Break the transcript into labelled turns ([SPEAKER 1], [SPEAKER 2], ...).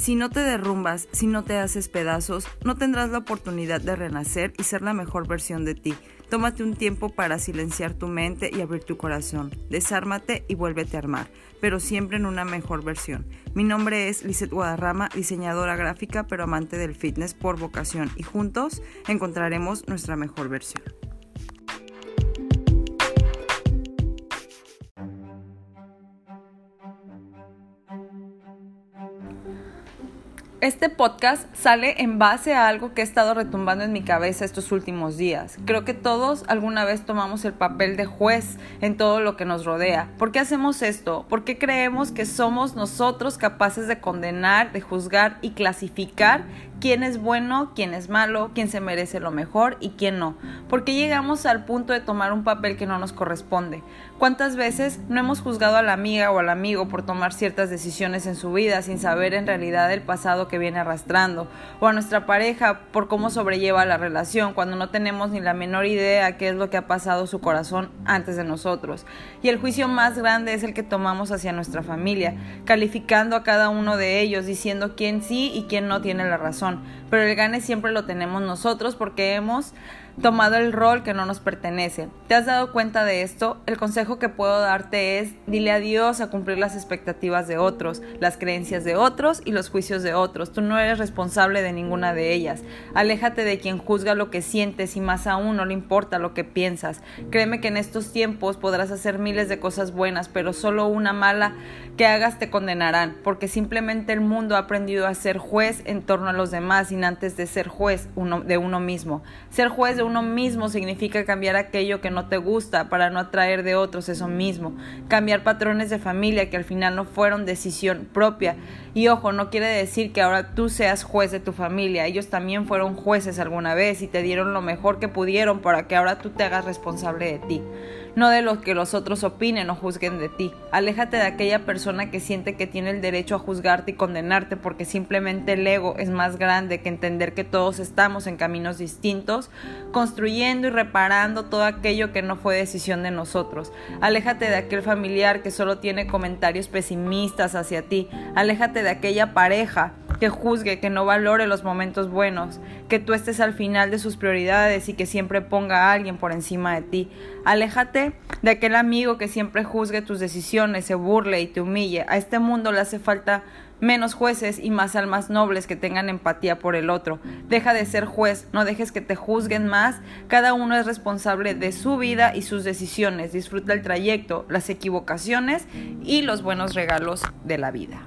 [SPEAKER 1] Si no te derrumbas, si no te haces pedazos, no tendrás la oportunidad de renacer y ser la mejor versión de ti. Tómate un tiempo para silenciar tu mente y abrir tu corazón. Desármate y vuélvete a armar, pero siempre en una mejor versión. Mi nombre es Lizeth Guadarrama, diseñadora gráfica pero amante del fitness por vocación y juntos encontraremos nuestra mejor versión. Este podcast sale en base a algo que he estado retumbando en mi cabeza estos últimos días. Creo que todos alguna vez tomamos el papel de juez en todo lo que nos rodea. ¿Por qué hacemos esto? ¿Por qué creemos que somos nosotros capaces de condenar, de juzgar y clasificar quién es bueno, quién es malo, quién se merece lo mejor y quién no. Porque llegamos al punto de tomar un papel que no nos corresponde. ¿Cuántas veces no hemos juzgado a la amiga o al amigo por tomar ciertas decisiones en su vida sin saber en realidad el pasado que viene arrastrando? O a nuestra pareja por cómo sobrelleva la relación cuando no tenemos ni la menor idea qué es lo que ha pasado su corazón antes de nosotros. Y el juicio más grande es el que tomamos hacia nuestra familia, calificando a cada uno de ellos, diciendo quién sí y quién no tiene la razón pero el gane siempre lo tenemos nosotros porque hemos tomado el rol que no nos pertenece. ¿Te has dado cuenta de esto? El consejo que puedo darte es dile adiós a cumplir las expectativas de otros, las creencias de otros y los juicios de otros. Tú no eres responsable de ninguna de ellas. Aléjate de quien juzga lo que sientes y más aún no le importa lo que piensas. Créeme que en estos tiempos podrás hacer miles de cosas buenas, pero solo una mala que hagas te condenarán, porque simplemente el mundo ha aprendido a ser juez en torno a los demás sin antes de ser juez uno, de uno mismo. Ser juez de uno mismo significa cambiar aquello que no te gusta para no atraer de otros eso mismo. Cambiar patrones de familia que al final no fueron decisión propia. Y ojo, no quiere decir que ahora tú seas juez de tu familia. Ellos también fueron jueces alguna vez y te dieron lo mejor que pudieron para que ahora tú te hagas responsable de ti no de lo que los otros opinen o juzguen de ti. Aléjate de aquella persona que siente que tiene el derecho a juzgarte y condenarte porque simplemente el ego es más grande que entender que todos estamos en caminos distintos, construyendo y reparando todo aquello que no fue decisión de nosotros. Aléjate de aquel familiar que solo tiene comentarios pesimistas hacia ti. Aléjate de aquella pareja que juzgue, que no valore los momentos buenos, que tú estés al final de sus prioridades y que siempre ponga a alguien por encima de ti. Aléjate de aquel amigo que siempre juzgue tus decisiones, se burle y te humille. A este mundo le hace falta menos jueces y más almas nobles que tengan empatía por el otro. Deja de ser juez, no dejes que te juzguen más. Cada uno es responsable de su vida y sus decisiones. Disfruta el trayecto, las equivocaciones y los buenos regalos de la vida.